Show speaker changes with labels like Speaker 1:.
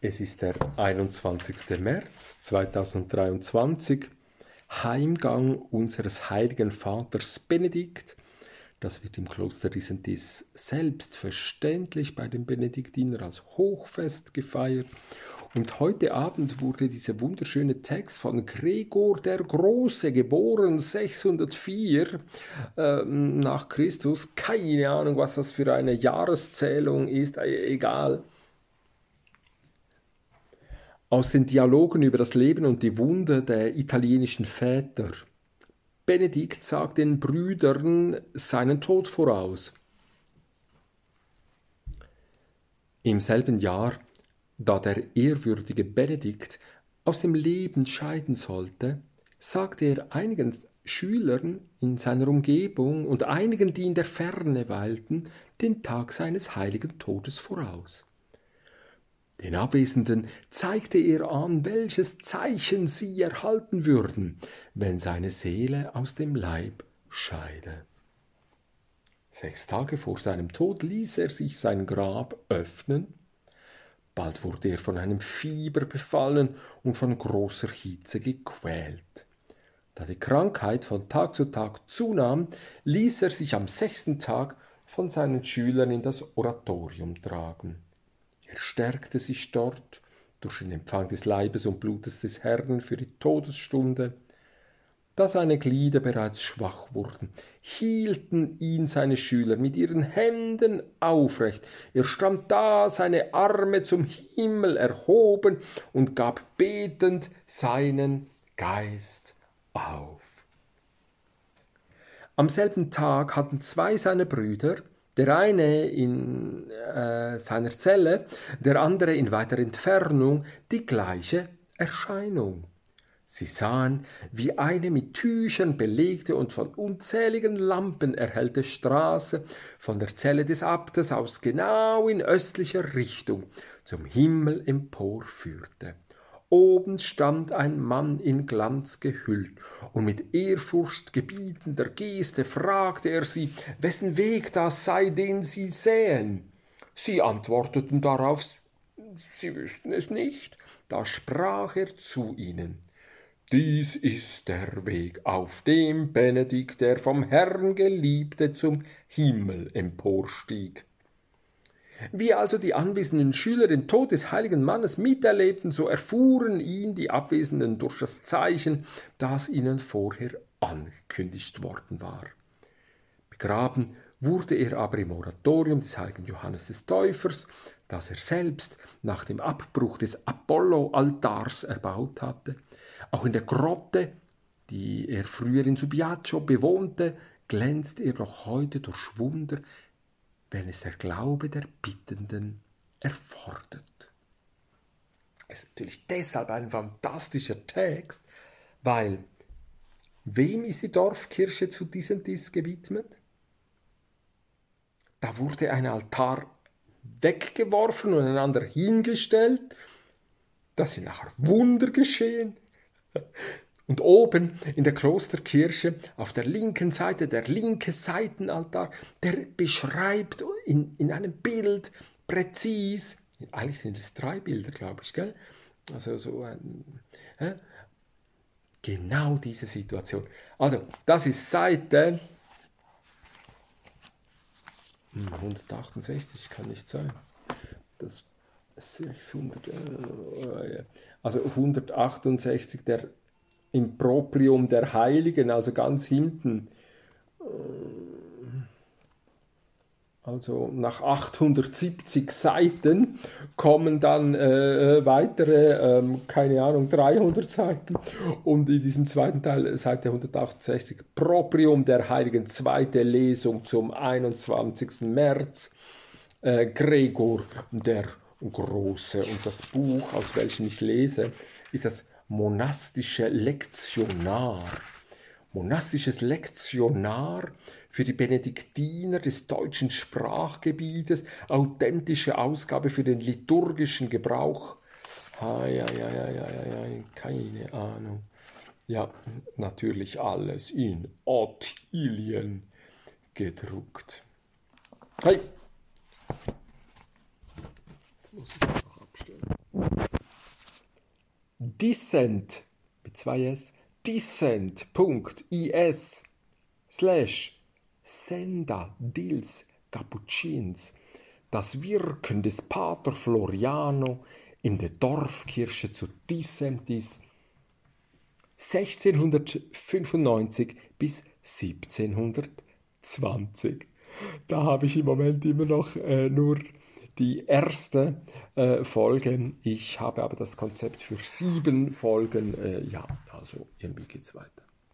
Speaker 1: Es ist der 21. März 2023, Heimgang unseres heiligen Vaters Benedikt. Das wird im Kloster Disentis selbstverständlich bei den Benediktinern als Hochfest gefeiert. Und heute Abend wurde dieser wunderschöne Text von Gregor der Große, geboren 604 äh, nach Christus. Keine Ahnung, was das für eine Jahreszählung ist, äh, egal aus den Dialogen über das Leben und die Wunder der italienischen Väter. Benedikt sagt den Brüdern seinen Tod voraus. Im selben Jahr, da der ehrwürdige Benedikt aus dem Leben scheiden sollte, sagte er einigen Schülern in seiner Umgebung und einigen, die in der Ferne weilten, den Tag seines heiligen Todes voraus. Den Abwesenden zeigte er an, welches Zeichen sie erhalten würden, wenn seine Seele aus dem Leib scheide. Sechs Tage vor seinem Tod ließ er sich sein Grab öffnen. Bald wurde er von einem Fieber befallen und von großer Hitze gequält. Da die Krankheit von Tag zu Tag zunahm, ließ er sich am sechsten Tag von seinen Schülern in das Oratorium tragen. Er stärkte sich dort durch den Empfang des Leibes und Blutes des Herrn für die Todesstunde. Da seine Glieder bereits schwach wurden, hielten ihn seine Schüler mit ihren Händen aufrecht. Er stand da, seine Arme zum Himmel erhoben und gab betend seinen Geist auf. Am selben Tag hatten zwei seiner Brüder, der eine in äh, seiner Zelle, der andere in weiter Entfernung die gleiche Erscheinung. Sie sahen, wie eine mit Tüchern belegte und von unzähligen Lampen erhellte Straße von der Zelle des Abtes aus genau in östlicher Richtung zum Himmel emporführte. Oben stand ein Mann in Glanz gehüllt, und mit ehrfurchtgebietender Geste fragte er sie, wessen Weg das sei, den sie sähen. Sie antworteten darauf, sie wüssten es nicht. Da sprach er zu ihnen, dies ist der Weg, auf dem Benedikt, der vom Herrn Geliebte, zum Himmel emporstieg. Wie also die anwesenden Schüler den Tod des heiligen Mannes miterlebten, so erfuhren ihn die Abwesenden durch das Zeichen, das ihnen vorher angekündigt worden war. Begraben wurde er aber im Oratorium des heiligen Johannes des Täufers, das er selbst nach dem Abbruch des Apollo-Altars erbaut hatte. Auch in der Grotte, die er früher in Subiaco bewohnte, glänzt er noch heute durch Wunder, wenn es der Glaube der Bittenden erfordert. Es ist natürlich deshalb ein fantastischer Text, weil wem ist die Dorfkirche zu diesem Dies gewidmet? Da wurde ein Altar weggeworfen und einander hingestellt. Da sind nachher Wunder geschehen. Und oben in der Klosterkirche auf der linken Seite, der linke Seitenaltar, der beschreibt in, in einem Bild präzis, eigentlich sind es drei Bilder, glaube ich, gell? Also so äh, genau diese Situation. Also, das ist Seite 168, kann nicht sein. Das 600, äh, also 168 der Improprium der Heiligen, also ganz hinten. Also nach 870 Seiten kommen dann äh, weitere, ähm, keine Ahnung, 300 Seiten. Und in diesem zweiten Teil, Seite 168, Proprium der Heiligen, zweite Lesung zum 21. März. Äh, Gregor der Große. Und das Buch, aus welchem ich lese, ist das monastische Lektionar. Monastisches Lektionar für die Benediktiner des deutschen Sprachgebietes, authentische Ausgabe für den liturgischen Gebrauch. Ai, ai, ai, ai, keine Ahnung. Ja, natürlich alles in Ottilien gedruckt. Hey! Jetzt muss ich einfach abstellen. Dissent mit zwei S, dissent.is slash Senda Dils Capucins das Wirken des Pater Floriano in der Dorfkirche zu Dissentis 1695 bis 1720. Da habe ich im Moment immer noch äh, nur die erste äh, Folge. Ich habe aber das Konzept für sieben Folgen. Äh, ja, also irgendwie geht es weiter.